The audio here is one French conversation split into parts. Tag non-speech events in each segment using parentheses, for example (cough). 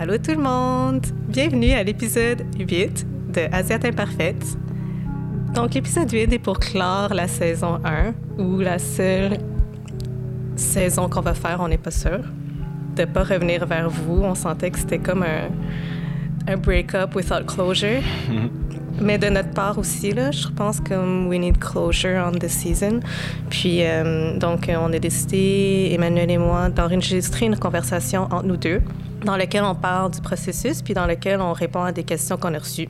Allô tout le monde! Bienvenue à l'épisode 8 de Asiate Imparfaite. Donc, l'épisode 8 est pour clore la saison 1, ou la seule saison qu'on va faire, on n'est pas sûr. De pas revenir vers vous, on sentait que c'était comme un, un break-up without closure. (laughs) Mais de notre part aussi, là, je pense que we need closure on this season. Puis, euh, donc, on a décidé, Emmanuel et moi, d'enregistrer une conversation entre nous deux, dans laquelle on parle du processus, puis dans laquelle on répond à des questions qu'on a reçues.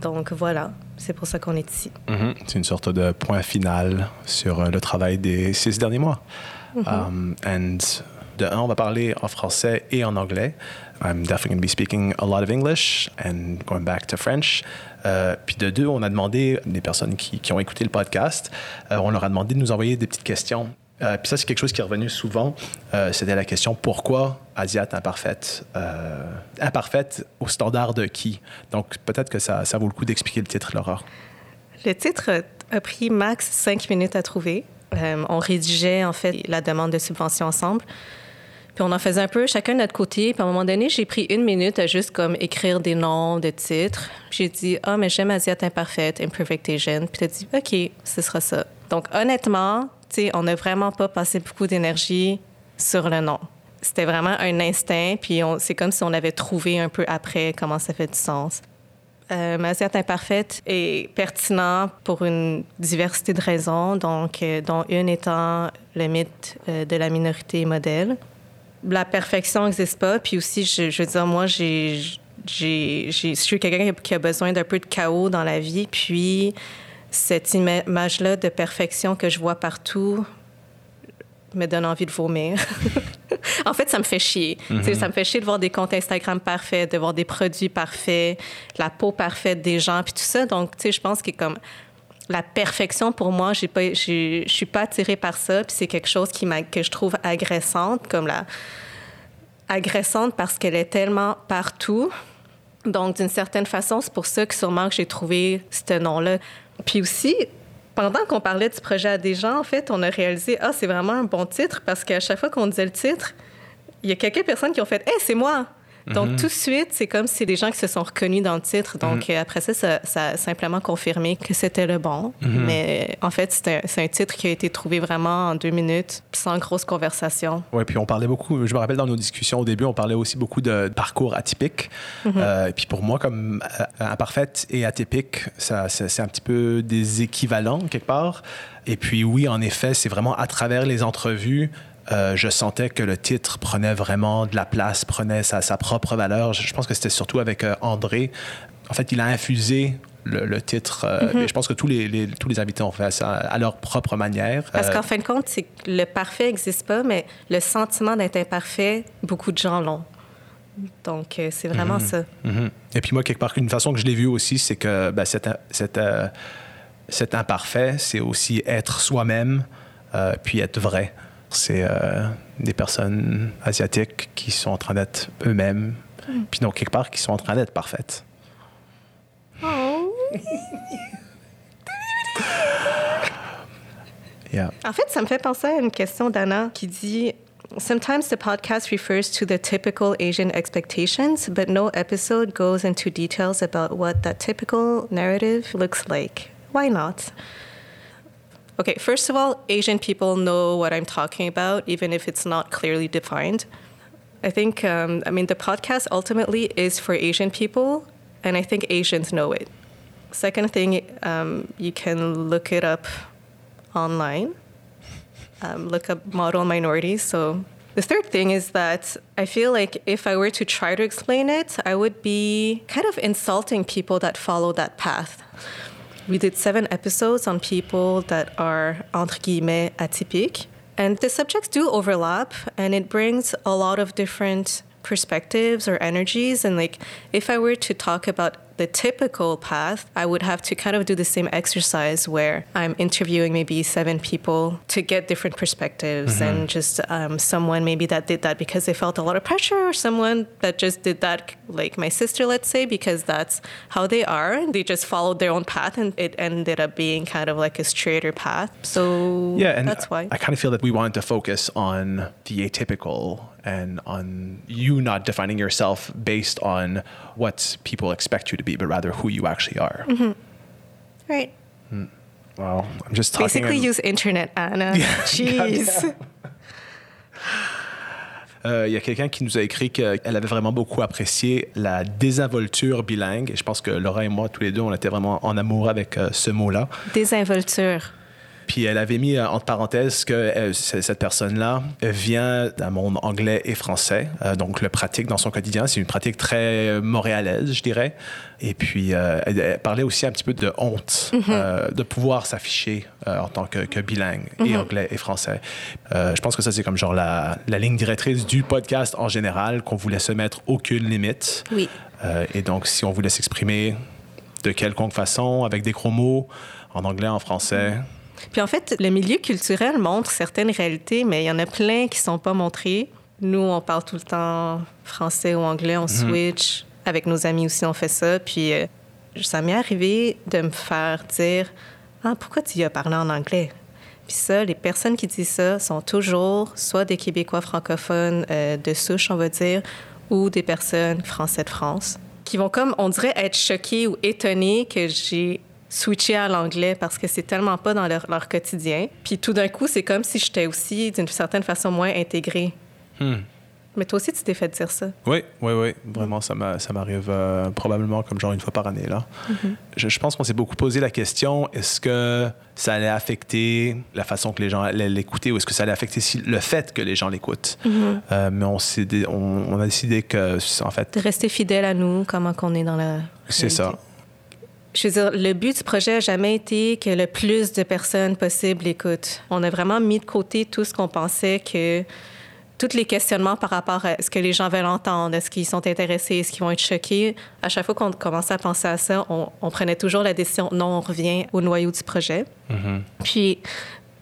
Donc, voilà, c'est pour ça qu'on est ici. Mhm. C'est une sorte de point final sur euh, le travail des six derniers mois. Um, and de un, on va parler en français et en anglais. I'm definitely going to be speaking a lot of English and going back to French. Euh, puis de deux, on a demandé des personnes qui, qui ont écouté le podcast, euh, on leur a demandé de nous envoyer des petites questions. Euh, puis ça, c'est quelque chose qui est revenu souvent. Euh, C'était la question pourquoi Asiate imparfaite euh, Imparfaite au standard de qui? Donc peut-être que ça, ça vaut le coup d'expliquer le titre, Laura. Le titre a pris max cinq minutes à trouver. Euh, on rédigeait en fait la demande de subvention ensemble. Puis on en faisait un peu chacun de notre côté. Puis à un moment donné, j'ai pris une minute à juste comme écrire des noms de titres. J'ai dit ah mais j'aime Asiate imparfaite, Imperfect Asian. Puis t'as dit ok, ce sera ça. Donc honnêtement, on n'a vraiment pas passé beaucoup d'énergie sur le nom. C'était vraiment un instinct. Puis c'est comme si on avait trouvé un peu après comment ça fait du sens. Euh, Asiate imparfaite est pertinent pour une diversité de raisons, donc, euh, dont une étant le mythe euh, de la minorité modèle. La perfection n'existe pas, puis aussi, je, je veux dire, moi, j'ai- je suis quelqu'un qui a besoin d'un peu de chaos dans la vie, puis cette ima- image-là de perfection que je vois partout me donne envie de vomir. (laughs) en fait, ça me fait chier. Sais, Ça me fait chier de voir des comptes Instagram parfaits, de voir des produits parfaits, la peau parfaite des gens, puis tout ça. Donc, tu sais, je pense que comme la perfection pour moi, j'ai pas, je suis pas attirée par ça. Puis c'est quelque chose qui que je trouve agressante, comme la agressante parce qu'elle est tellement partout. Donc, d'une certaine façon, c'est pour ça que sûrement que j'ai trouvé ce nom-là. Puis aussi, pendant qu'on parlait du projet à des gens, en fait, on a réalisé, ah, c'est vraiment un bon titre parce qu'à chaque fois qu'on disait le titre, il y a quelques personnes qui ont fait, hey, c'est moi! Donc, tout de suite, c'est comme si des gens qui se sont reconnus dans le titre. Donc, euh, après ça, ça, ça a simplement confirmé que c'était le bon. Mais en fait, c'est un, titre qui a été trouvé vraiment en deux minutes, sans grosse conversation. Oui, puis on parlait beaucoup, je me rappelle dans nos discussions au début, on parlait aussi beaucoup de parcours atypiques. Euh, puis pour moi, comme euh, imparfaite et atypique, ça, c'est un petit peu des équivalents quelque part. Et puis oui, en effet, c'est vraiment à travers les entrevues, euh, je sentais que le titre prenait vraiment de la place, prenait sa, sa propre valeur. Je, je pense que c'était surtout avec euh, André. En fait, il a infusé le, le titre. euh, mais je pense que tous les, les- tous les invités ont fait ça à leur propre manière. Parce Euh, qu'en fin de compte, le parfait n'existe pas, mais le sentiment d'être imparfait, beaucoup de gens l'ont. Donc, euh, c'est vraiment ça. Mhm. Et puis moi, quelque part, une façon que je l'ai vu aussi, c'est que ben, cet, cet, cet imparfait, c'est aussi être soi-même, puis être vrai. C'est euh, des personnes asiatiques qui sont en train d'être eux-mêmes, puis donc quelque part qui sont en train d'être parfaites. Oh. (laughs) Yeah. En fait, ça me fait penser à une question d'Anna qui dit Sometimes the podcast refers to the typical Asian expectations, but no episode goes into details about what that typical narrative looks like. Why not? Okay, first of all, Asian people know what I'm talking about, even if it's not clearly defined. I think, um, I mean, the podcast ultimately is for Asian people, and I think Asians know it. Second thing, um, you can look it up online, um, look up model minorities. So the third thing is that I feel like if I were to try to explain it, I would be kind of insulting people that follow that path. We did seven episodes on people that are entre guillemets atypiques. And the subjects do overlap and it brings a lot of different perspectives or energies. And like if I were to talk about the typical path, I would have to kind of do the same exercise where I'm interviewing maybe seven people to get different perspectives and just um, someone maybe that did that because they felt a lot of pressure or someone that just did that like my sister let's say because that's how they are and they just followed their own path and it ended up being kind of like a straighter path. So Yeah, and that's why. I kind of feel that we wanted to focus on the atypical and on you not defining yourself based on what people expect you to be, but rather who you actually are. right Wow, I'm just talking. basically and- use internet Anna (laughs) jeez (laughs) Euh, Il y a quelqu'un qui nous a écrit qu'elle avait vraiment beaucoup apprécié la désinvolture bilingue. Et je pense que Laura et moi, tous les deux, on était vraiment en amour avec euh, ce mot-là. désinvolture Puis elle avait mis euh, entre parenthèses que euh, cette personne-là vient d'un monde anglais et français, euh, donc le pratique dans son quotidien. C'est une pratique très montréalaise, je dirais. Et puis elle, parlait aussi un petit peu de honte euh, de pouvoir s'afficher en tant que, que bilingue et anglais et français. Je pense que ça c'est comme genre la, la ligne directrice du podcast en général, qu'on voulait se mettre aucune limite. Oui. Euh, et donc si on voulait s'exprimer de quelconque façon, avec des gros mots, en anglais, en français. Puis en fait, le milieu culturel montre certaines réalités, mais il y en a plein qui sont pas montrées. Nous, on parle tout le temps français ou anglais, on switch. Avec nos amis aussi, on fait ça. Puis euh, ça m'est arrivé de me faire dire Ah, pourquoi tu y as parlé en anglais? Puis ça, les personnes qui disent ça sont toujours soit des Québécois francophones euh, de souche, on va dire, ou des personnes français de France, qui vont comme, on dirait, être choquées ou étonnées que j'ai switché à l'anglais parce que c'est tellement pas dans leur, leur quotidien. Puis tout d'un coup, c'est comme si j'étais aussi, d'une certaine façon, moins intégrée. Mais toi aussi, tu t'es fait dire ça. Oui, oui, oui. Vraiment, ça m'a- ça m'arrive euh, probablement comme genre une fois par année. Là. je, je pense qu'on s'est beaucoup posé la question est-ce que ça allait affecter la façon que les gens allaient l'écouter ou est-ce que ça allait affecter si- le fait que les gens l'écoutent? Euh, Mais on, on, on a décidé que, en fait, De rester fidèle à nous, comment qu'on est dans la. c'est ça. Je veux dire, le but du projet n'a jamais été que le plus de personnes possible écoutent. On a vraiment mis de côté tout ce qu'on pensait que tous les questionnements par rapport à ce que les gens veulent entendre, est-ce qu'ils sont intéressés, est-ce qu'ils vont être choqués. À chaque fois qu'on commençait à penser à ça, on, on prenait toujours la décision non, on revient au noyau du projet. Puis,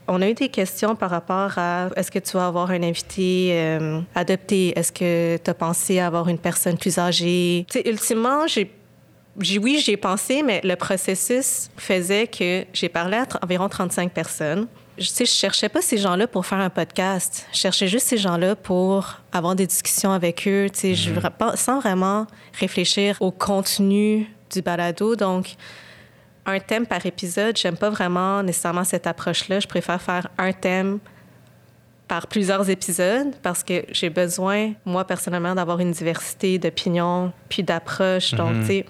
on a eu des questions par rapport à est-ce que tu vas avoir un invité euh, adopté? Est-ce que tu as pensé à avoir une personne plus âgée? Tu sais, ultimement, j'ai. Oui, j'y ai pensé, mais le processus faisait que j'ai parlé à environ 35 personnes. Je, sais, je cherchais pas ces gens-là pour faire un podcast. Je cherchais juste ces gens-là pour avoir des discussions avec eux, tu sais, je- pas- sans vraiment réfléchir au contenu du balado. Donc, un thème par épisode, j'aime pas vraiment nécessairement cette approche-là. Je préfère faire un thème par plusieurs épisodes parce que j'ai besoin, moi personnellement, d'avoir une diversité d'opinions puis d'approches. Donc, tu sais,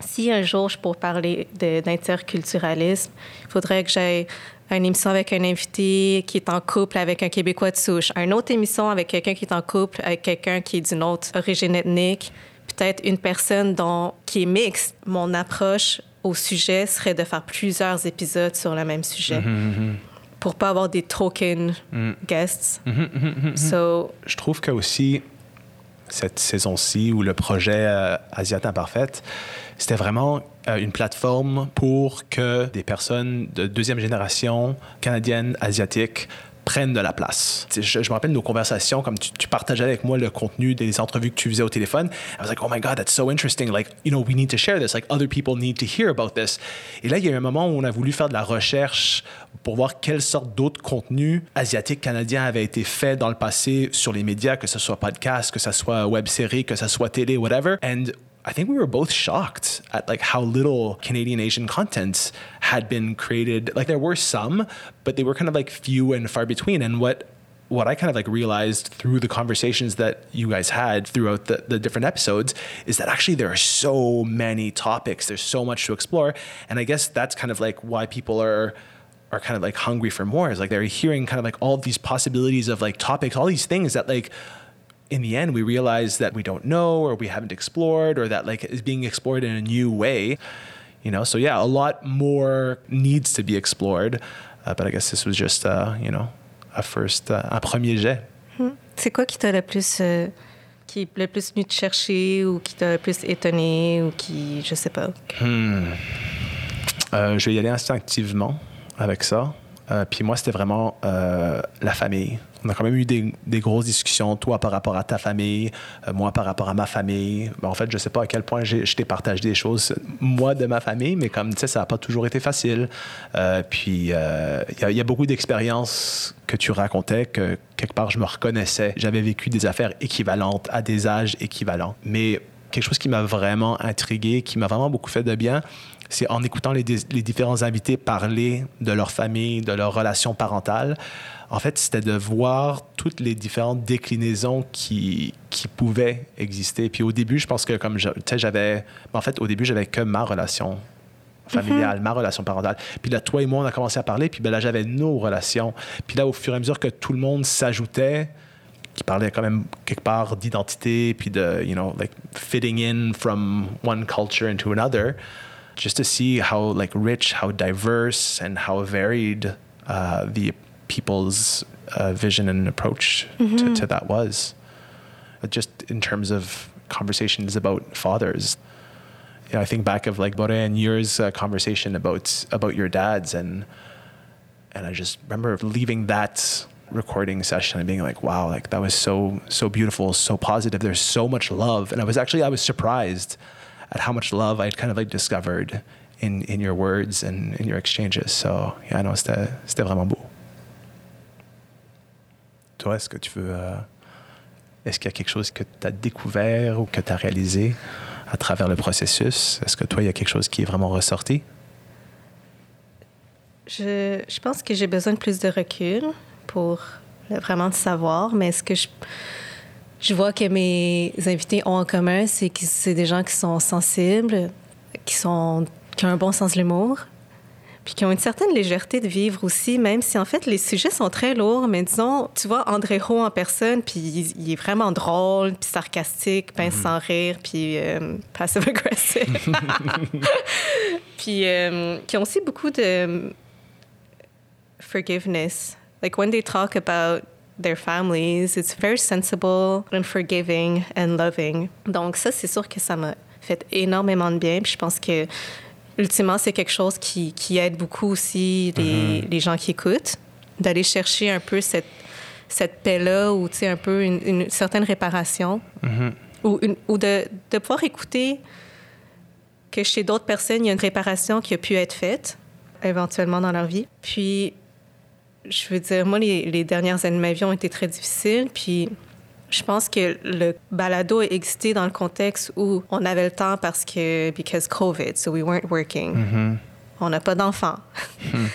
si un jour je pourrais parler d'interculturalisme, il faudrait que j'aie une émission avec un invité qui est en couple avec un Québécois de souche, une autre émission avec quelqu'un qui est en couple avec quelqu'un qui est d'une autre origine ethnique, peut-être une personne dont, qui est mixte. Mon approche au sujet serait de faire plusieurs épisodes sur le même sujet pour pas avoir des token guests. So, Je trouve que aussi cette saison-ci ou le projet euh, Imparfaite, c'était vraiment euh, une plateforme pour que des personnes de deuxième génération canadiennes, asiatiques, prennent de la place. Je, me rappelle nos conversations, comme tu, tu partageais avec moi le contenu des entrevues que tu faisais au téléphone. I was like, oh my God, that's so interesting. Like, you know, we need to share this. Like, other people need to hear about this. Et là, il y a eu un moment où on a voulu faire de la recherche pour voir quelle sorte d'autres contenus asiatiques canadiens avaient été faits dans le passé sur les médias, que ce soit podcast, que ce soit web série, que ce soit télé, whatever. I think we were both shocked at like how little Canadian Asian content had been created. Like there were some, but they were kind of like few and far between. And what what I kind of like realized through the conversations that you guys had throughout the, the different episodes is that actually there are so many topics. There's so much to explore. And I guess that's kind of like why people are are kind of like hungry for more. Is like they're hearing kind of like all these possibilities of like topics, all these things that like in the end we realize that we don't know or we haven't explored or that like is being explored in a new way you know so yeah a lot more needs to be explored uh, but i guess this was just uh, you know a first uh, un premier jet c'est quoi qui t'a le plus euh, qui le plus venu te chercher ou qui t'a le plus étonné ou qui, je sais pas? Hmm. Euh, je vais y aller instinctivement avec ça. Euh, puis moi, c'était vraiment euh, la famille. On a quand même eu des, grosses discussions, toi par rapport à ta famille, euh, moi par rapport à ma famille. Ben, en fait, je sais pas à quel point je t'ai partagé des choses, moi, de ma famille, mais comme tu sais, ça n'a pas toujours été facile. Euh, puis il y, a beaucoup d'expériences que tu racontais que quelque part, je me reconnaissais. J'avais vécu des affaires équivalentes à des âges équivalents. Mais quelque chose qui m'a vraiment intrigué, qui m'a vraiment beaucoup fait de bien, c'est en écoutant les, les, différents invités parler de leur famille, de leur relation parentale. En fait, c'était de voir toutes les différentes déclinaisons qui, qui pouvaient exister. Puis au début, je pense que comme j'avais... En fait, au début, j'avais que ma relation familiale, mm -hmm. ma relation parentale. Puis là, toi et moi, on a commencé à parler. Puis ben là, j'avais nos relations. Puis là, au fur et à mesure que tout le monde s'ajoutait, qui parlait quand même quelque part d'identité, puis de, you know, like fitting in from one culture into another, just to see how like rich, how diverse, and how varied uh, the people's uh, vision and approach mm-hmm. to, to, that was. Just in terms of conversations about fathers, you know, I think back of like Bore and yours uh, conversation about about your dads, and and I just remember leaving that recording session and being like, wow, like that was so so beautiful, so positive. There's so much love, and I was actually I was surprised at how much love I'd kind of like discovered in, in your words and in your exchanges. So, yeah, non, c'était, c'était vraiment beau. Est-ce que tu veux. Euh, est-ce qu'il y a quelque chose que tu as découvert ou que tu as réalisé à travers le processus? Est-ce que toi, il y a quelque chose qui est vraiment ressorti? Je, pense que j'ai besoin de plus de recul pour vraiment savoir, mais est-ce que je je vois que mes invités ont en commun, c'est que c'est des gens qui sont sensibles, qui, sont, qui ont un bon sens de l'humour, puis qui ont une certaine légèreté de vivre aussi, même si en fait les sujets sont très lourds. Mais disons, tu vois André Roux en personne, puis il, il, est vraiment drôle, puis sarcastique, pince mm -hmm. sans rire, puis euh, passive aggressive. (laughs) puis euh, qui ont aussi beaucoup de forgiveness. Like when they talk about their families. It's very sensible and forgiving and loving. Donc ça, c'est sûr que ça m'a fait énormément de bien. Puis je pense que ultimement, c'est quelque chose qui, qui, aide beaucoup aussi les, mm -hmm. les gens qui écoutent, d'aller chercher un peu cette, cette paix-là ou un peu une, une, certaine réparation mm -hmm. ou, une, ou de, de pouvoir écouter que chez d'autres personnes, il y a une réparation qui a pu être faite éventuellement dans leur vie. Puis je veux dire, moi, les, les, dernières années de ma vie ont été très difficiles. Puis je pense que le balado a existé dans le contexte où on avait le temps parce que, because COVID, so we weren't working. Mm -hmm. On n'a pas d'enfants. Mm.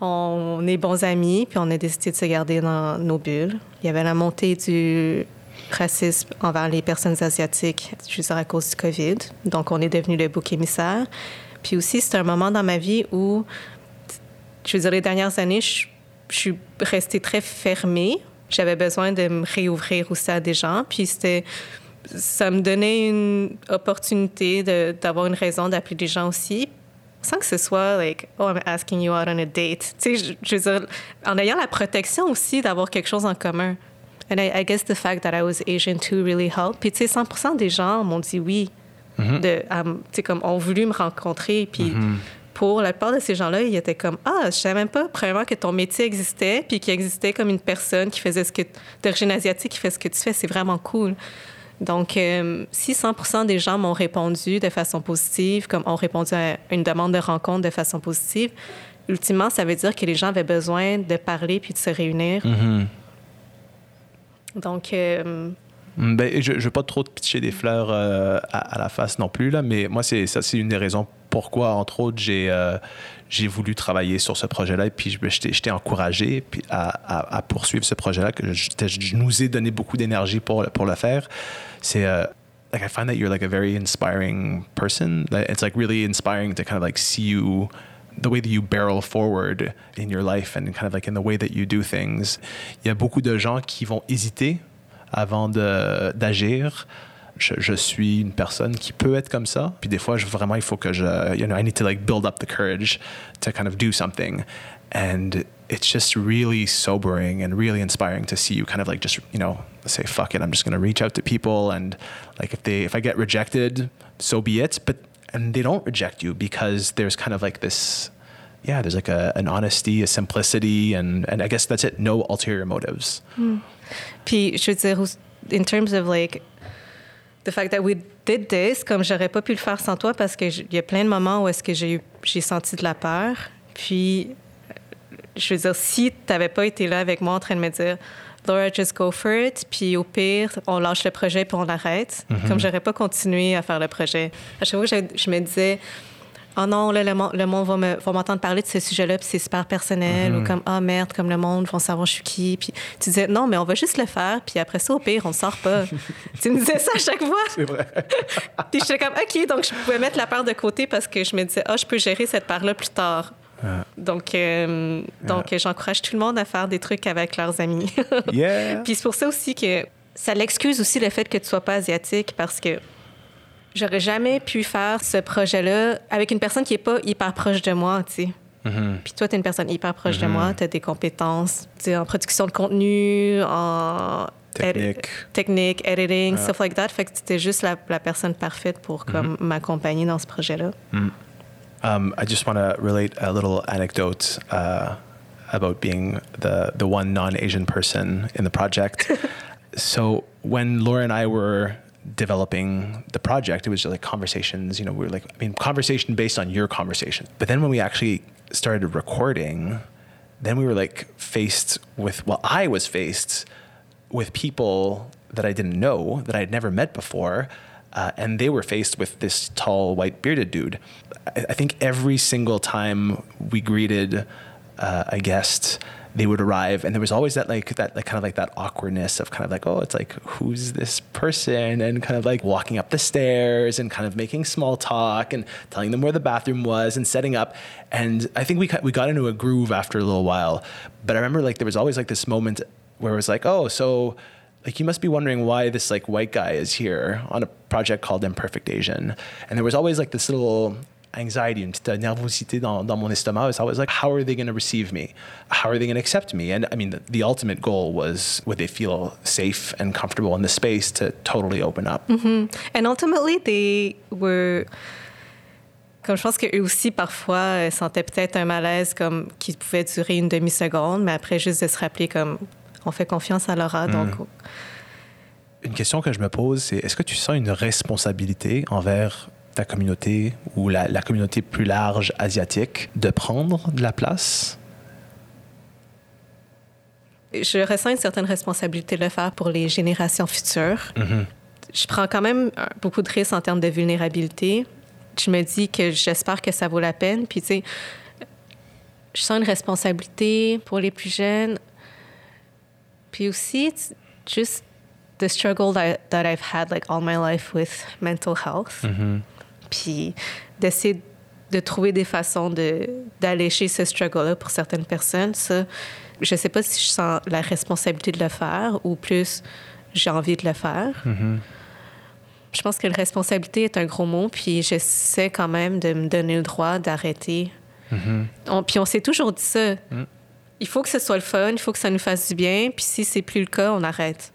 (laughs) on est bons amis, puis on a décidé de se garder dans nos bulles. Il y avait la montée du racisme envers les personnes asiatiques, dire, à cause du COVID. Donc, on est devenu le bouc émissaire. Puis aussi, c'est un moment dans ma vie où je veux dire, les dernières années, je, je suis restée très fermée. J'avais besoin de me réouvrir aussi à des gens. Puis c'était, ça me donnait une opportunité d'avoir une raison d'appeler des gens aussi, sans que ce soit like, oh, I'm asking you out on a date. Tu sais, je, je, veux dire, en ayant la protection aussi d'avoir quelque chose en commun. And I, I, guess the fact that I was Asian too really helped. Puis tu sais, 100% des gens m'ont dit oui. Mm -hmm. de, um, tu sais, comme ont voulu me rencontrer. Puis mm -hmm pour la plupart de ces gens-là, ils étaient comme Ah, je savais même pas, premièrement, que ton métier existait, puis qu'il existait comme une personne qui faisait ce que. d'origine asiatique qui fait ce que tu fais. C'est vraiment cool. Donc, euh, si 100% des gens m'ont répondu de façon positive, comme ont répondu à une demande de rencontre de façon positive, ultimement, ça veut dire que les gens avaient besoin de parler puis de se réunir. Mm -hmm. Donc. Euh, ben, je ne veux pas trop te pitcher des fleurs euh, à, à, la face non plus, là, mais moi, c'est ça, c'est une des raisons pourquoi, entre autres, j'ai euh, j'ai voulu travailler sur ce projet-là et puis je, t'ai encouragé à, poursuivre ce projet-là, que je, nous ai donné beaucoup d'énergie pour, le faire. C'est. Uh, like I find that you're like a very inspiring person. It's like really inspiring to kind of like see you the way that you barrel forward in your life and kind of like in the way that you do things. Il y a beaucoup de gens qui vont hésiter avant d'agir je, je, suis une personne qui peut être comme ça. Puis des fois, je, vraiment, il faut que je, you know, I need to like build up the courage to kind of do something. And it's just really sobering and really inspiring to see you kind of like just you know say fuck it i'm just going to reach out to people. And like if they if i get rejected so be it. But and they don't reject you because there's kind of like this yeah there's like a, an honesty a simplicity and and i guess that's it. No ulterior motives. Hmm. Puis, je veux dire, in terms of like the fact that we did this, comme j'aurais pas pu le faire sans toi parce qu'il y a plein de moments où est-ce que j'ai senti de la peur. Puis, je veux dire, si tu n'avais pas été là avec moi en train de me dire, Laura, just go for it, puis au pire, on lâche le projet puis on l'arrête, comme j'aurais pas continué à faire le projet. À chaque fois que je, je me disais, oh non, là, le, monde- le monde va me- va m'entendre parler de ce sujet-là, puis c'est super personnel, ou comme, ah merde, comme le monde vont savoir je suis qui. Puis tu disais, non, mais on va juste le faire, puis après ça, au pire, on ne sort pas. (laughs) tu me disais ça à chaque fois. c'est vrai (laughs) Puis j'étais comme, OK, donc je pouvais mettre la part de côté parce que je me disais, ah, je peux gérer cette part-là plus tard. Donc, euh, donc j'encourage tout le monde à faire des trucs avec leurs amis. yeah (laughs) Puis c'est pour ça aussi que ça l'excuse aussi le fait que tu sois pas asiatique parce que j'aurais jamais pu faire ce projet-là avec une personne qui est pas hyper proche de moi, tu sais. Puis toi, tu es une personne hyper proche de moi, tu as des compétences tu en production de contenu, en Technique. edi- technique, editing, stuff like that. Fait que c'était juste la, la personne parfaite pour comme m'accompagner dans ce projet-là. Um, I just want to relate a little anecdote uh, about being the the one non-Asian person in the project. (laughs) so when Laura and I were developing the project, it was just like conversations. You know, we were like, I mean, conversation based on your conversation. But then when we actually started recording, then we were like faced with. Well, I was faced with people that I didn't know that I had never met before. Uh, and they were faced with this tall, white, bearded dude. I, I think every single time we greeted uh, a guest, they would arrive, and there was always that like that like kind of like that awkwardness of kind of like oh it's like who's this person and kind of like walking up the stairs and kind of making small talk and telling them where the bathroom was and setting up and I think we we got into a groove after a little while but I remember like there was always like this moment where it was like oh so like you must be wondering why this like white guy is here on a project called Imperfect Asian. And there was always like this little anxiety, une petite nervosité dans, dans mon estomac. It's always like, how are they going to receive me? How are they going to accept me? And I mean, the, the ultimate goal was would they feel safe and comfortable in the space to totally open up? And ultimately, they were. Comme je pense qu'eux aussi, parfois, euh, sentaient peut-être un malaise comme qui pouvait durer une demi-seconde, mais après, juste de se rappeler comme on fait confiance à Laura, donc Une question que je me pose, c'est est-ce que tu sens une responsabilité envers ta communauté ou la, la communauté plus large asiatique de prendre de la place? je ressens une certaine responsabilité de le faire pour les générations futures. Je prends quand même euh, beaucoup de risques en termes de vulnérabilité. Je me dis que j'espère que ça vaut la peine. Puis, tu sais, je sens une responsabilité pour les plus jeunes. Puis aussi, it's just the struggle that, that I've had like all my life with mental health. Puis d'essayer de trouver des façons de, d'alléger ce struggle-là pour certaines personnes, ça, je sais pas si je sens la responsabilité de le faire ou plus j'ai envie de le faire. Je pense que la responsabilité est un gros mot, puis j'essaie quand même de me donner le droit d'arrêter. On- puis on s'est toujours dit ça. Il faut que ce soit le fun, il faut que ça nous fasse du bien, puis si c'est plus le cas, on arrête.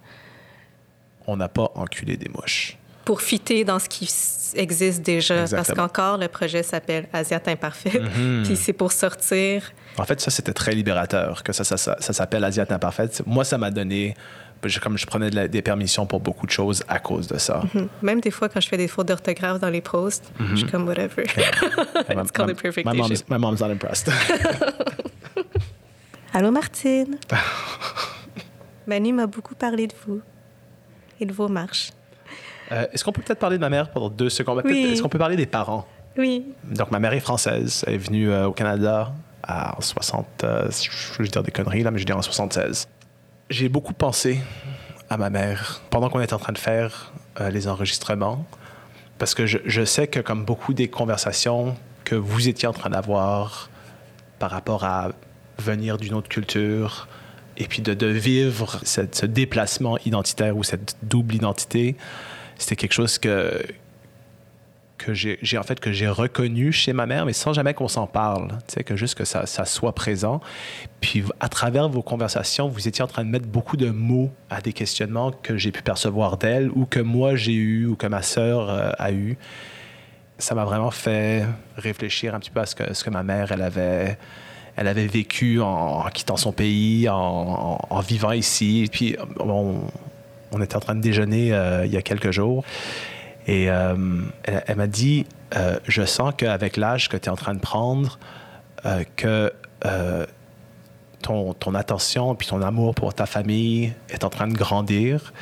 On n'a pas enculé des mouches. Pour fitter dans ce qui existe déjà. Parce qu'encore, le projet s'appelle Asiat Imparfaite, (laughs) puis c'est pour sortir. En fait, ça, c'était très libérateur, que ça, ça, ça, ça s'appelle Asiate Imparfaite. Moi, ça m'a donné, comme je prenais de la- des permissions pour beaucoup de choses à cause de ça. Même des fois, quand je fais des fautes d'orthographe dans les posts, je suis comme whatever. My- (laughs) It's called my- Imperfect my mom's, my mom's not impressed. (laughs) Allô, Martine? Manu m'a beaucoup parlé de vous et de vos marches. Euh, Est-ce qu'on peut peut-être parler de ma mère pendant deux secondes? Oui. Est-ce qu'on peut parler des parents? Oui. Donc, ma mère est française. Elle est venue euh, au Canada à- en 60... euh, je vais dire des conneries, là, mais je dis en 76. J'ai beaucoup pensé à ma mère pendant qu'on était en train de faire les enregistrements. Parce que je, je sais que comme beaucoup des conversations que vous étiez en train d'avoir par rapport à venir d'une autre culture et puis de, de vivre cette- ce déplacement identitaire ou cette double identité, c'était quelque chose que, que j'ai en fait que j'ai reconnu chez ma mère, mais sans jamais qu'on s'en parle. Tu sais, que juste que ça, soit présent. Puis à travers vos conversations, vous étiez en train de mettre beaucoup de mots à des questionnements que j'ai pu percevoir d'elle ou que moi j'ai eu ou que ma sœur euh, a eu. Ça m'a vraiment fait réfléchir un petit peu à ce que, ce que ma mère, elle avait, elle avait vécu en, quittant son pays, en, vivant ici. Puis on, on, était en train de déjeuner euh, il y a quelques jours. Et euh, elle, m'a dit, euh, je sens qu'avec l'âge que tu es en train de prendre, que ton, ton, attention puis ton amour pour ta famille est en train de grandir.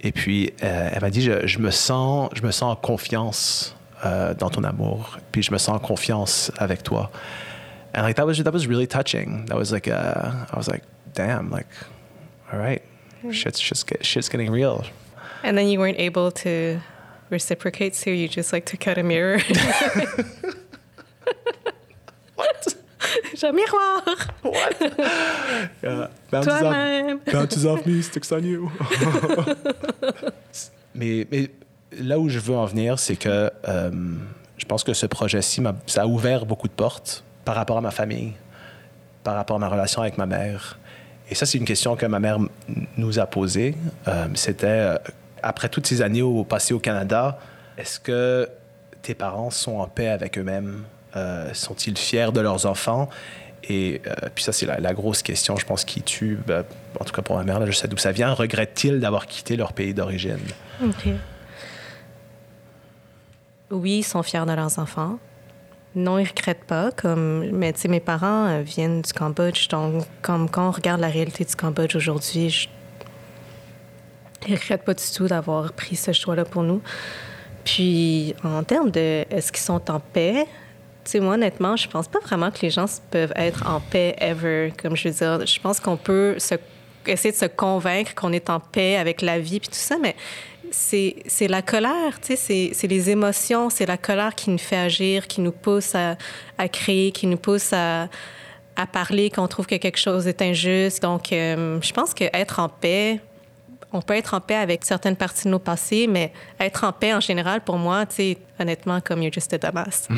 Et puis, elle m'a dit, je, je, me sens, je me sens en confiance dans ton amour, puis je me sens en confiance avec toi. And like that was that was really touching. That was like uh, I was like, damn, like, all right, shit's just shit's getting real. And then you weren't able to reciprocate, so you just like took out a mirror. (laughs) what? J'ai un miroir. What? (laughs) Yeah. Bounces. Off, bounces off me, sticks on you. (laughs) mais, mais, là où je veux en venir, c'est que euh, je pense que ce projet-ci, ça a ouvert beaucoup de portes par rapport à ma famille, par rapport à ma relation avec ma mère. Et ça, c'est une question que ma mère nous a posée. Euh, C'était euh, après toutes ces années passées au Canada, est-ce que tes parents sont en paix avec eux-mêmes? Euh, sont-ils fiers de leurs enfants? Et puis ça, c'est la, grosse question, je pense, qui tue, ben, en tout cas pour ma mère, là, je sais d'où ça vient. Regrettent-ils d'avoir quitté leur pays d'origine? OK. Oui, ils sont fiers de leurs enfants. Non, ils ne regrettent pas. Comme, mais tu sais, mes parents euh, viennent du Cambodge, donc comme quand on regarde la réalité du Cambodge aujourd'hui, je ne regrette pas du tout d'avoir pris ce choix-là pour nous. Puis, en termes de est-ce qu'ils sont en paix, tu sais, moi, honnêtement, je pense pas vraiment que les gens peuvent être en paix ever. Comme je veux dire, je pense qu'on peut essayer de se convaincre qu'on est en paix avec la vie puis tout ça, mais c'est, la colère, tu sais, c'est, c'est les émotions, c'est la colère qui nous fait agir, qui nous pousse à, à créer, qui nous pousse à, à parler qu'on trouve que quelque chose est injuste. Donc, euh, je pense qu'être en paix, on peut être en paix avec certaines parties de nos passés, mais être en paix en général, pour moi, tu sais, honnêtement, comme you're just a Damas.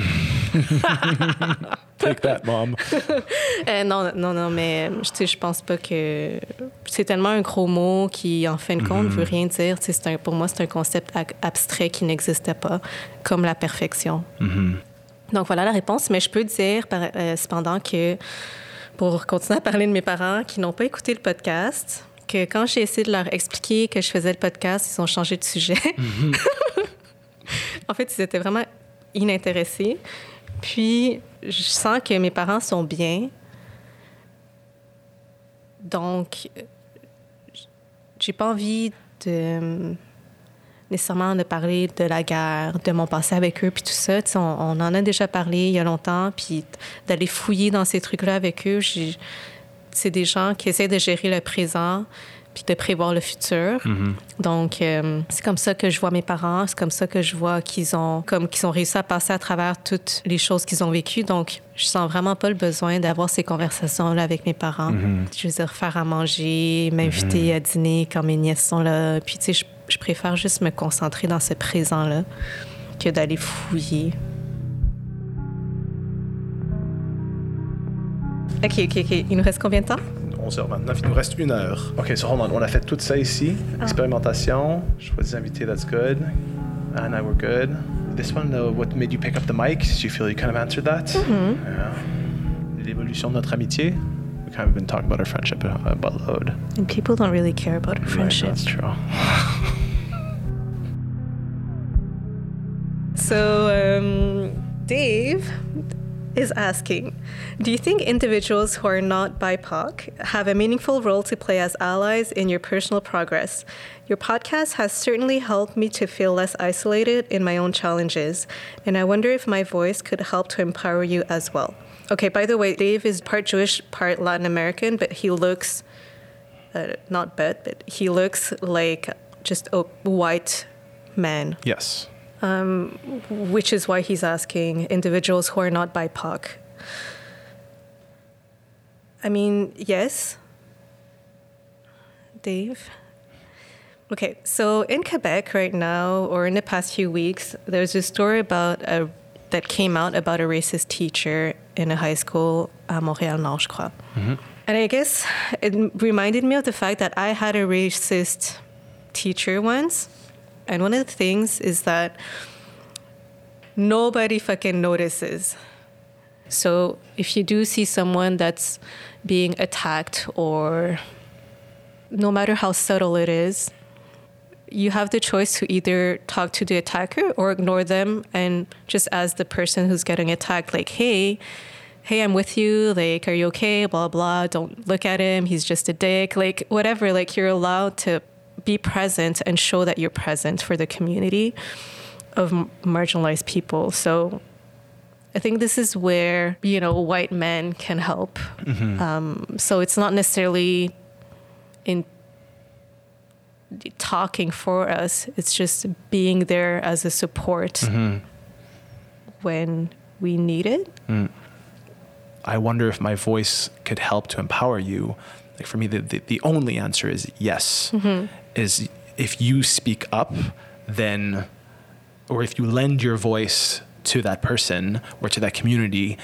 (laughs) Take that, mom. (laughs) euh, non, non, non, mais tu sais, je pense pas que c'est tellement un gros mot qui, en fin de compte, ne veut rien dire. Tu sais, un, pour moi, c'est un concept abstrait qui n'existait pas, comme la perfection. Mm-hmm. Donc voilà la réponse, mais je peux dire euh, cependant que pour continuer à parler de mes parents qui n'ont pas écouté le podcast, que quand j'ai essayé de leur expliquer que je faisais le podcast, ils ont changé de sujet. Mhm. (laughs) en fait, ils étaient vraiment inintéressés. Puis, je sens que mes parents sont bien. Donc, j'ai pas envie de nécessairement de parler de la guerre, de mon passé avec eux, puis tout ça. On, on, en a déjà parlé il y a longtemps, puis d'aller fouiller dans ces trucs-là avec eux, c'est des gens qui essaient de gérer le présent puis de prévoir le futur. Mm-hmm. Donc, euh, c'est comme ça que je vois mes parents, c'est comme ça que je vois qu'ils ont, comme qu'ils ont réussi à passer à travers toutes les choses qu'ils ont vécues. Donc, je sens vraiment pas le besoin d'avoir ces conversations-là avec mes parents. Mm-hmm. Je veux dire, faire à manger, m'inviter mm-hmm. à dîner quand mes nièces sont là. Puis, tu sais, je, je préfère juste me concentrer dans ce présent-là que d'aller fouiller. OK, OK, OK. Il nous reste combien de temps? 11h29. Il nous reste une heure. OK, so hold on. On a fait tout ça ici. Ah. Expérimentation. Choix des invités, that's good. Anna, we're good. This one, though, what made you pick up the mic? Do you feel you kind of answered that? Mm-hmm. Yeah. L'évolution de notre amitié. We kind of been talking about our friendship a buttload. And people don't really care about our friendship. Right, that's true. (laughs) so, um, Dave is asking Do you think individuals who are not BIPOC have a meaningful role to play as allies in your personal progress? Your podcast has certainly helped me to feel less isolated in my own challenges, and I wonder if my voice could help to empower you as well. Okay, by the way, Dave is part Jewish, part Latin American, but he looks, uh, not but, but he looks like just a white man. Yes. Um, which is why he's asking individuals who are not BIPOC. I mean, yes, Dave. Okay, so in Quebec right now, or in the past few weeks, there's a story about a that came out about a racist teacher in a high school at Montréal Nord, je crois. And I guess it reminded me of the fact that I had a racist teacher once. And one of the things is that nobody fucking notices. So if you do see someone that's being attacked or no matter how subtle it is, you have the choice to either talk to the attacker or ignore them and just ask the person who's getting attacked, like, hey, hey, I'm with you. Like, are you okay? Blah, blah. Don't look at him. He's just a dick. Like, whatever. Like, you're allowed to be present and show that you're present for the community of marginalized people. So I think this is where, you know, white men can help. Mm-hmm. Um, so it's not necessarily in talking for us. It's just being there as a support mm-hmm. when we need it. Mm. I wonder if my voice could help to empower you. Like for me, the, the, the only answer is yes. Mm-hmm. Is if you speak up, then, or if you lend your voice to that person or to that community,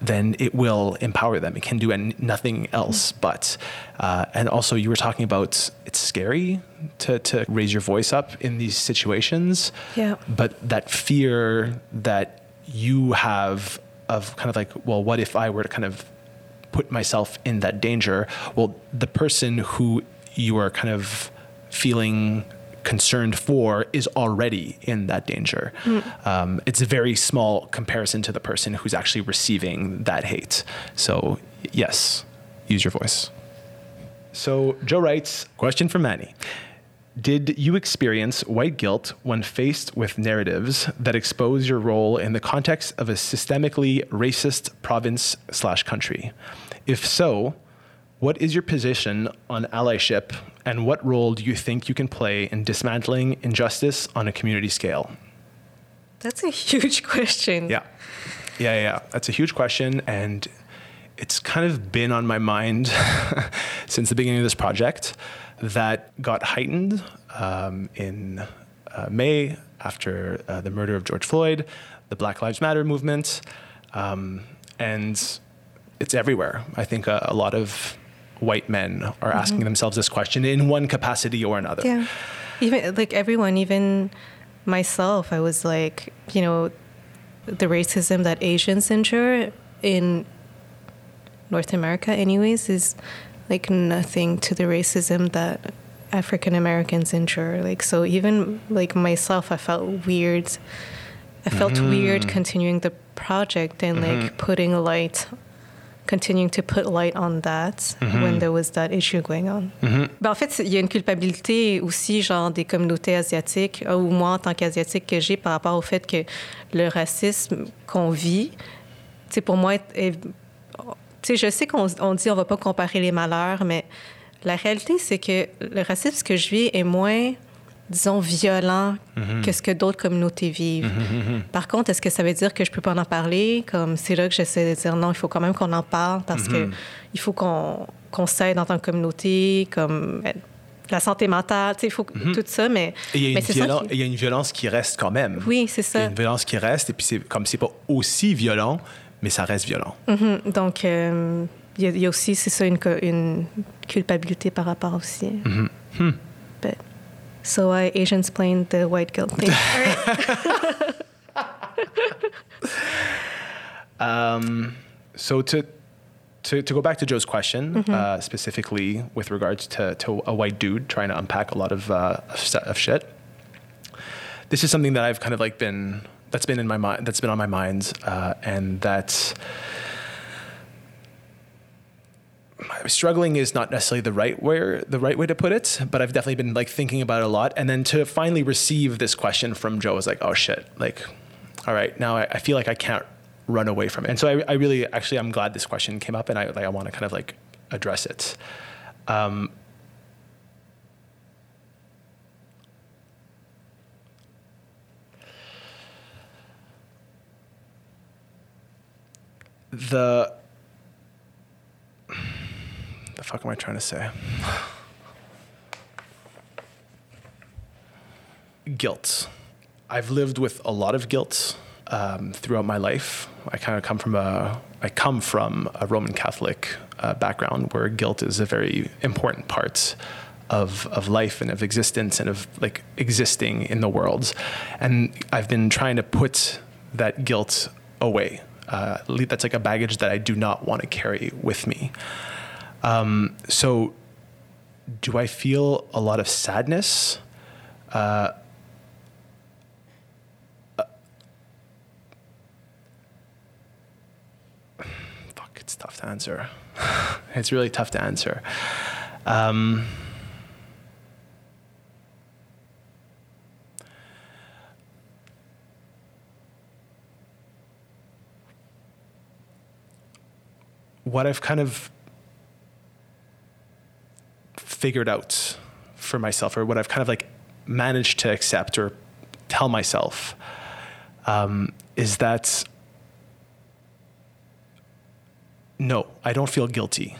then it will empower them. It can do an, nothing else but. Uh, and also, you were talking about it's scary to, to raise your voice up in these situations. Yeah. But that fear that you have of kind of like, well, what if I were to kind of put myself in that danger? Well, the person who you are kind of feeling concerned for is already in that danger. Um, it's a very small comparison to the person who's actually receiving that hate. So, yes, use your voice. So, Joe writes Question for Manny. Did you experience white guilt when faced with narratives that expose your role in the context of a systemically racist province slash country? If so, what is your position on allyship and what role do you think you can play in dismantling injustice on a community scale? That's a huge (laughs) question. Yeah. Yeah, yeah. That's a huge question. And it's kind of been on my mind (laughs) since the beginning of this project that got heightened um, in uh, May after uh, the murder of George Floyd, the Black Lives Matter movement. Um, and it's everywhere. I think a, a lot of white men are asking mm-hmm. themselves this question in one capacity or another. Yeah. Even like everyone, even myself, I was like, you know, the racism that Asians endure in North America, anyways, is like nothing to the racism that African Americans endure. Like, so even like myself, I felt weird. I felt weird mm. continuing the project and like mm-hmm. putting a light continuing to put light on that when there was that issue going on. Ben, en fait, il y a une culpabilité aussi, genre, des communautés asiatiques, ou moi, en tant qu'asiatique, que j'ai par rapport au fait que le racisme qu'on vit, tu sais, pour moi, est- est- tu sais, je sais qu'on on dit on va pas comparer les malheurs, mais la réalité, c'est que le racisme que je vis est moins, disons, violent que ce que d'autres communautés vivent. Par contre, est-ce que ça veut dire que je peux pas en parler? Comme c'est là que j'essaie de dire non, il faut quand même qu'on en parle parce que il faut qu'on qu'on s'aide en tant que communauté, comme euh, la santé mentale, tu sais, il faut tout ça, mais, Et il y, a une c'est ça violen- qui- et il y a une violence qui reste quand même. Oui, c'est Il y a ça. une violence qui reste, et puis c'est comme c'est pas aussi violent, mais ça reste violent. Mhm. Donc, euh, il y, a- il y a aussi, c'est ça, une, culpabilité par rapport aussi. But, so I Asians playing the white guilt thing. (laughs) Um, so to, to to go back to Joe's question, Mm-hmm. uh, specifically with regards to, to a white dude trying to unpack a lot of uh, of shit. This is something that I've kind of like been that's been in my mind that's been on my mind, uh, and that. Struggling is not necessarily the right way the right way to put it but i've definitely been like thinking about it a lot. And then to finally receive this question from joe was like oh shit. Like all right now i, I feel like i can't run away from it. And so I, I really actually i'm glad this question came up and i like i want to kind of like address it. Um, the the fuck am I trying to say? guilt. I've lived with a lot of guilt um, throughout my life. I kind of come from a I come from a Roman Catholic uh, background where guilt is a very important part of of life and of existence and of like existing in the world. And I've been trying to put that guilt away. Uh, that's like a baggage that I do not want to carry with me. Um, so, do I feel a lot of sadness? Uh, fuck, it's tough to answer. (laughs) it's really tough to answer. Um, what I've kind of figured out for myself, or what I've kind of like managed to accept or tell myself, um, is that no, I don't feel guilty.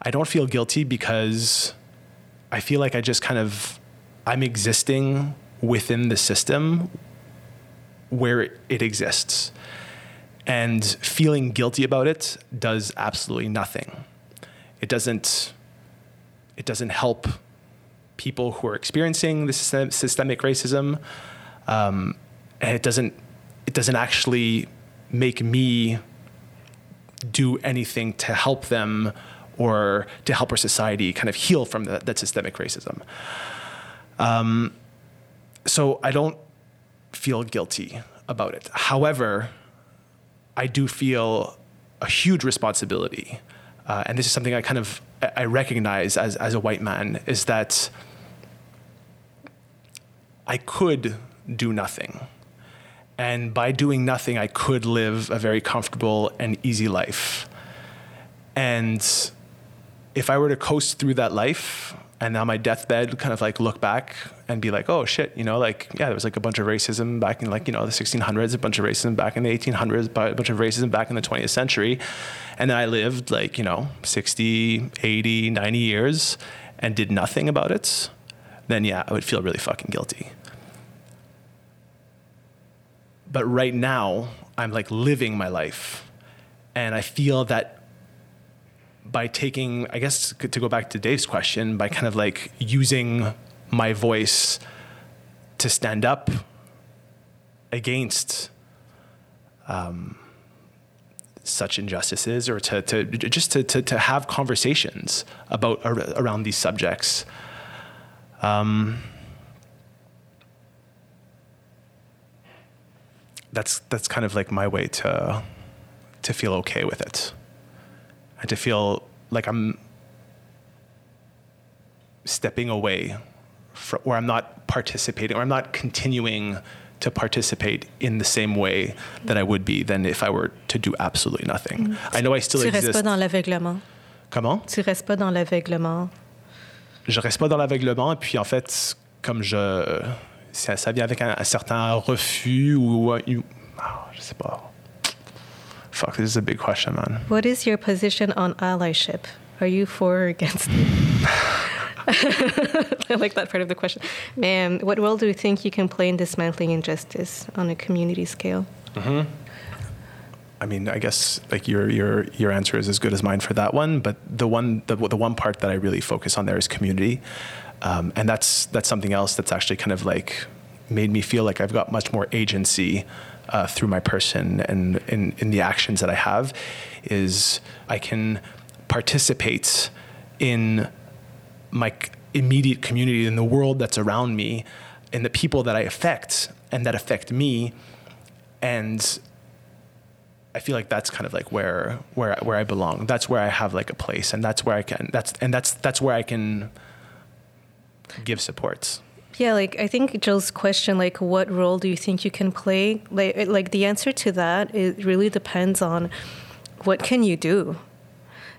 I don't feel guilty because I feel like I just kind of I'm existing within the system where it exists. And feeling guilty about it does absolutely nothing. It doesn't it doesn't help people who are experiencing this systemic racism. Um, and it doesn't it doesn't actually make me do anything to help them or to help our society kind of heal from that, that systemic racism. Um, so I don't feel guilty about it. However, I do feel a huge responsibility, uh, and this is something I kind of I recognize as as a white man is that I could do nothing. And by doing nothing, I could live a very comfortable and easy life. And if I were to coast through that life, and on my deathbed kind of like look back and be like oh shit you know like yeah there was like a bunch of racism back in like you know the 1600s a bunch of racism back in the 1800s a bunch of racism back in the 20th century. And then i lived like you know 60 80 90 years and did nothing about it then yeah i would feel really fucking guilty. But right now i'm like living my life and i feel that by taking, I guess, to go back to Dave's question, by kind of like using my voice to stand up against um, such injustices or to, to just to, to, to have conversations about around these subjects. Um, that's that's kind of like my way to to feel okay with it and to feel like I'm stepping away from, or I'm not participating or I'm not continuing to participate in the same way that I would be than if I were to do absolutely nothing. Mm. I know I still tu exist. Tu restes pas dans l'aveuglement. Comment? Tu restes pas dans l'aveuglement. Je reste pas dans l'aveuglement et puis en fait, comme je ça, ça vient avec un, un certain refus ou, ou ah, je sais pas Fuck, this is a big question, man. What is your position on allyship? Are you for or against? (laughs) I like that part of the question. Man, what role do you think you can play in dismantling injustice on a community scale? Mm-hmm. I mean, I guess like your your your answer is as good as mine for that one. But the one the the one part that I really focus on there is community, um, and that's that's something else that's actually kind of like made me feel like I've got much more agency uh, through my person and in, in the actions that I have is I can participate in my immediate community, in the world that's around me, in the people that I affect and that affect me. And I feel like that's kind of like where where where I belong. That's where I have like a place, and that's where I can. That's and that's that's where I can give supports. Yeah, like I think Jill's question, like, what role do you think you can play? Like, like the answer to that it really depends on what can you do.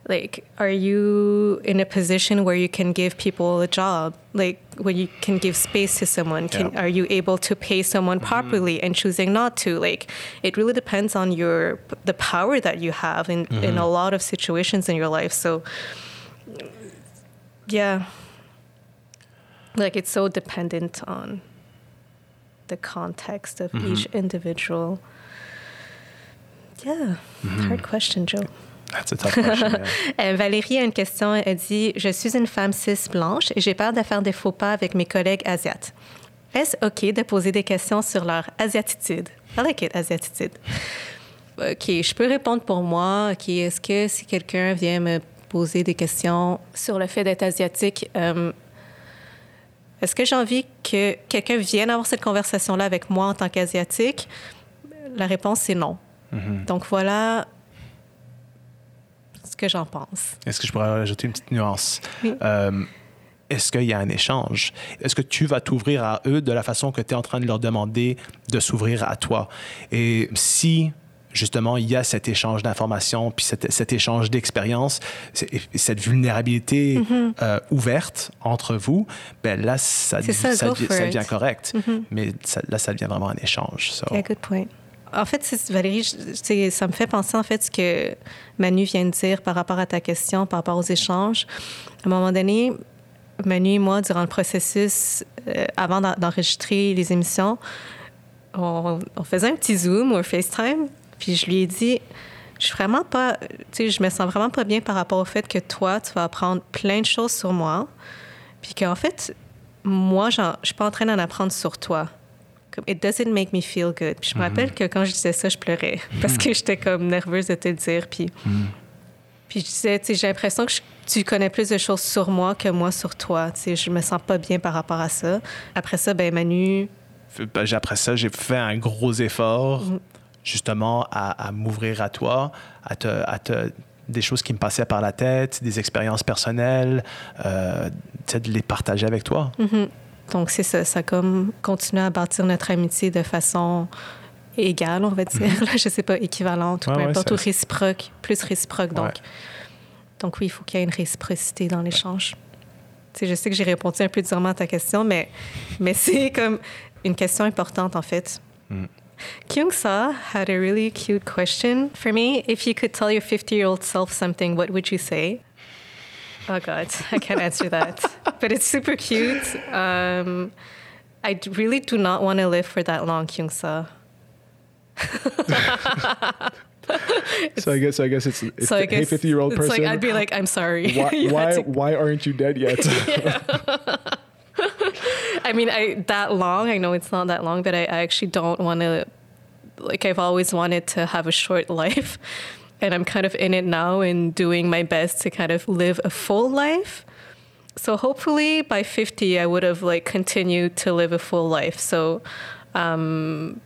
Like, are you in a position where you can give people a job? Like, when you can give space to someone, can yeah. are you able to pay someone mm-hmm. properly mm-hmm. and choosing not to? Like, it really depends on your the power that you have in mm-hmm. in a lot of situations in your life. So, yeah like it's so dependent on the context of each individual. Yeah, hard question, Joe. That's a tough question. yeah. (laughs) Euh, Valérie a une question. Elle dit Je suis une femme cis blanche et j'ai peur de faire des faux pas avec mes collègues asiates. Est-ce OK de poser des questions sur leur asiatitude? I like it, asiatitude. OK, je peux répondre pour moi. OK, est-ce que si quelqu'un vient me poser des questions sur le fait d'être asiatique, euh, est-ce que j'ai envie que quelqu'un vienne avoir cette conversation-là avec moi en tant qu'asiatique? La réponse, c'est non. Donc voilà ce que j'en pense. Est-ce que je pourrais rajouter une petite nuance? Oui. Euh, est-ce qu'il y a un échange? Est-ce que tu vas t'ouvrir à eux de la façon que tu es en train de leur demander de s'ouvrir à toi? Et si justement, il y a cet échange d'informations, puis cet, cet échange d'expériences, cette vulnérabilité euh, ouverte entre vous, ben là, ça, Mm-hmm. Ça, devient- it. Mm-hmm. correct. Mais là, ça devient vraiment un échange. so. Yeah, good point. En fait, Valérie, je- ça me fait penser en fait ce que Manu vient de dire par rapport à ta question, par rapport aux échanges. À un moment donné, Manu et moi, durant le processus, euh, avant d'en- d'enregistrer les émissions, on, on faisait un petit Zoom ou un FaceTime, puis je lui ai dit, je suis vraiment pas, tu sais, je me sens vraiment pas bien par rapport au fait que toi, tu vas apprendre plein de choses sur moi, puis qu'en fait, moi, je suis pas en train d'en apprendre sur toi. Comme, it doesn't make me feel good. Puis je me rappelle que quand je disais ça, je pleurais (laughs) parce que j'étais comme nerveuse de te le dire. Puis, puis je disais, tu sais, j'ai l'impression que je- tu connais plus de choses sur moi que moi sur toi. Tu sais, je me sens pas bien par rapport à ça. Après ça, ben Manu, Après ça, j'ai fait un gros effort Mm. Justement à, à m'ouvrir à toi, à te, à te- des choses qui me passaient par la tête, des expériences personnelles, euh, de les partager avec toi. Mm. donc c'est ça, ça comme continué à bâtir notre amitié de façon égale, on va dire. Là, (laughs) je sais pas, équivalente ou Mm-hmm. Ouais, peu ouais, importe, ça- ou réciproque, plus réciproque. Donc, Ouais. donc oui, il faut qu'il y ait une réciprocité dans l'échange. Je sais que j'ai répondu un peu durement à ta question, mais, mais (laughs) c'est comme une question importante en fait. Mm. Kyung Sa had a really cute question for me. If you could tell your 50 year old self something, what would you say? Oh God, I can't answer that. (laughs) but it's super cute. Um, I really do not want to live for that long, Kyung Sa. (laughs) So I guess I guess it's, it's So I the, hey fifty year old person. like I'd be like, I'm sorry. why (laughs) why, why aren't you dead yet? I mean, I that long. I know it's not that long, but I, I actually don't want to. Like I've always wanted to have a short (laughs) life, and I'm kind of in it now and doing my best to kind of live a full life. So hopefully by 50, I would have like continued to live a full life. So, um,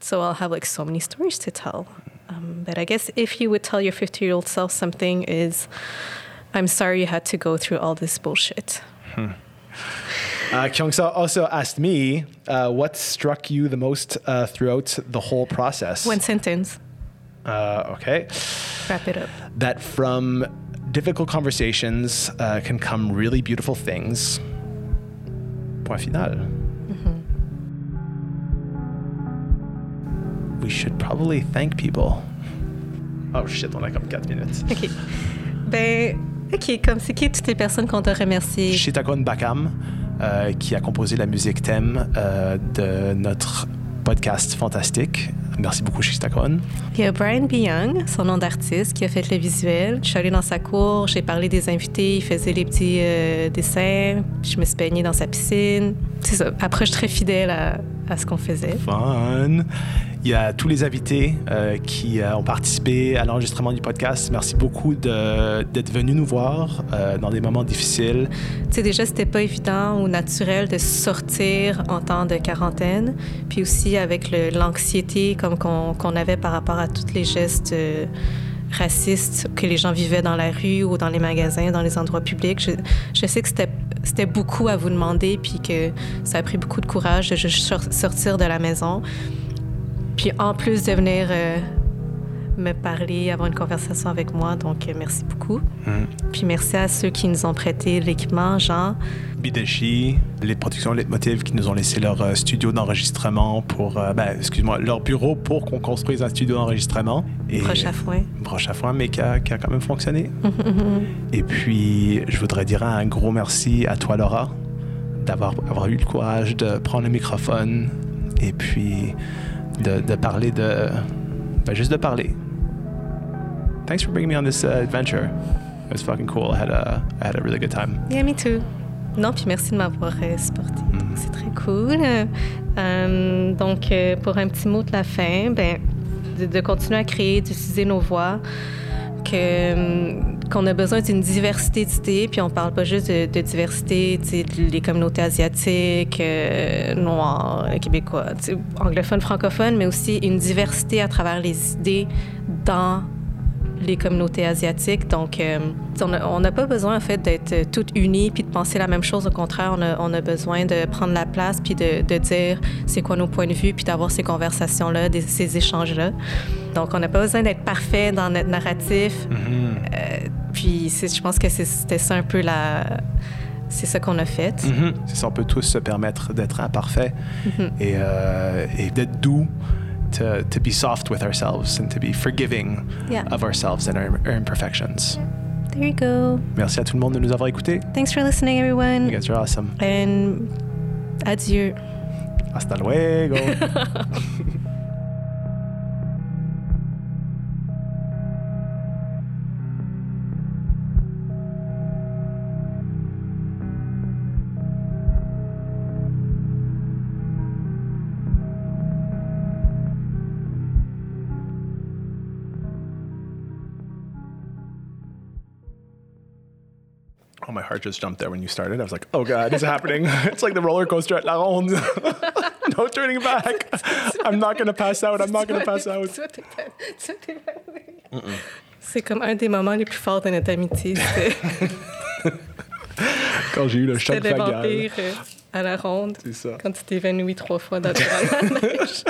so I'll have like so many stories to tell. Um, but I guess if you would tell your 50 year old self something is, I'm sorry you had to go through all this bullshit. Uh, Kyung-sa also asked me uh, what struck you the most uh, throughout the whole process. One sentence. uh, okay. Wrap it up. That from difficult conversations uh, can come really beautiful things. Point final. We should probably thank people. Oh shit, on a comme 4 minutes. OK. Ben, OK, comme c'est qui toutes les personnes qu'on doit remercier? Shitakon Bakam, euh, qui a composé la musique thème euh, de notre podcast fantastique. Merci beaucoup, Shitakon. Il y a Brian B. Young, son nom d'artiste, qui a fait le visuel. Je suis allée dans sa cour, j'ai parlé des invités, il faisait les petits euh, dessins, je me suis baignée dans sa piscine. C'est ça, approche très fidèle à, à ce qu'on faisait. Fun. Il y a tous les invités euh, qui euh, ont participé à l'enregistrement du podcast. Merci beaucoup d'être venus nous voir euh, dans des moments difficiles. Tu sais, déjà, c'était pas évident ou naturel de sortir en temps de quarantaine. Puis aussi avec l'anxiété comme qu'on avait par rapport à tous les gestes racistes que les gens vivaient dans la rue ou dans les magasins, dans les endroits publics. Je, je sais que c'était beaucoup à vous demander, puis que ça a pris beaucoup de courage de juste sor- sortir de la maison. Puis en plus de venir euh, me parler, avoir une conversation avec moi. Donc, euh, merci beaucoup. Puis merci à ceux qui nous ont prêté l'équipement, Jean. Bideshi, les productions Leitmotiv qui nous ont laissé leur euh, studio d'enregistrement pour, ben, excuse-moi, leur bureau pour qu'on construise un studio d'enregistrement. Et- Proche à foin. broche à foin, mais qui a, qui a quand même fonctionné. (laughs) Et puis, je voudrais dire un gros merci à toi, Laura, d'avoir avoir eu le courage de prendre le microphone et puis de, de parler de. Ben, juste de parler. Thanks for bringing me on this uh, adventure. It was fucking cool. I had a, I had a really good time. Yeah, me too. Non, puis merci de m'avoir euh, supporté. Mm-hmm. C'est très cool. Euh, donc, euh, pour un petit mot de la fin, ben, de, de continuer à créer, d'utiliser nos voix, que, euh, qu'on a besoin d'une diversité d'idées, puis on parle pas juste de, diversité, les communautés asiatiques, euh, noires, québécois, anglophones, francophones, mais aussi une diversité à travers les idées dans les communautés asiatiques. Donc, euh, on n'a pas besoin, en fait, d'être toutes unies puis de penser la même chose. Au contraire, on a, on a besoin de prendre la place puis de, de dire c'est quoi nos points de vue puis d'avoir ces conversations-là, ces échanges-là. Donc, on n'a pas besoin d'être parfait dans notre narratif. Euh, puis, je pense que c'était ça un peu la... C'est ça qu'on a fait. Mhm. C'est ça, on peut tous se permettre d'être imparfaits et, euh, et d'être doux, to, to be soft with ourselves and to be forgiving Yeah. of ourselves and our, our imperfections. There you go. Merci à tout le monde de nous avoir écoutés. Thanks for listening, everyone. You guys are awesome. And adieu. Hasta luego. (laughs) Oh, my heart just jumped there when you started. I was like, oh God, it's happening. (laughs) it's like the roller coaster at La Ronde. (laughs) no turning back. (laughs) I'm not going to pass out. I'm not going to pass out. C'est comme un des moments les plus forts de notre amitié. Quand j'ai eu le choc vagal. euh, à la ronde. C'est ça. Quand tu t'évanouis trois fois dans le dans la neige.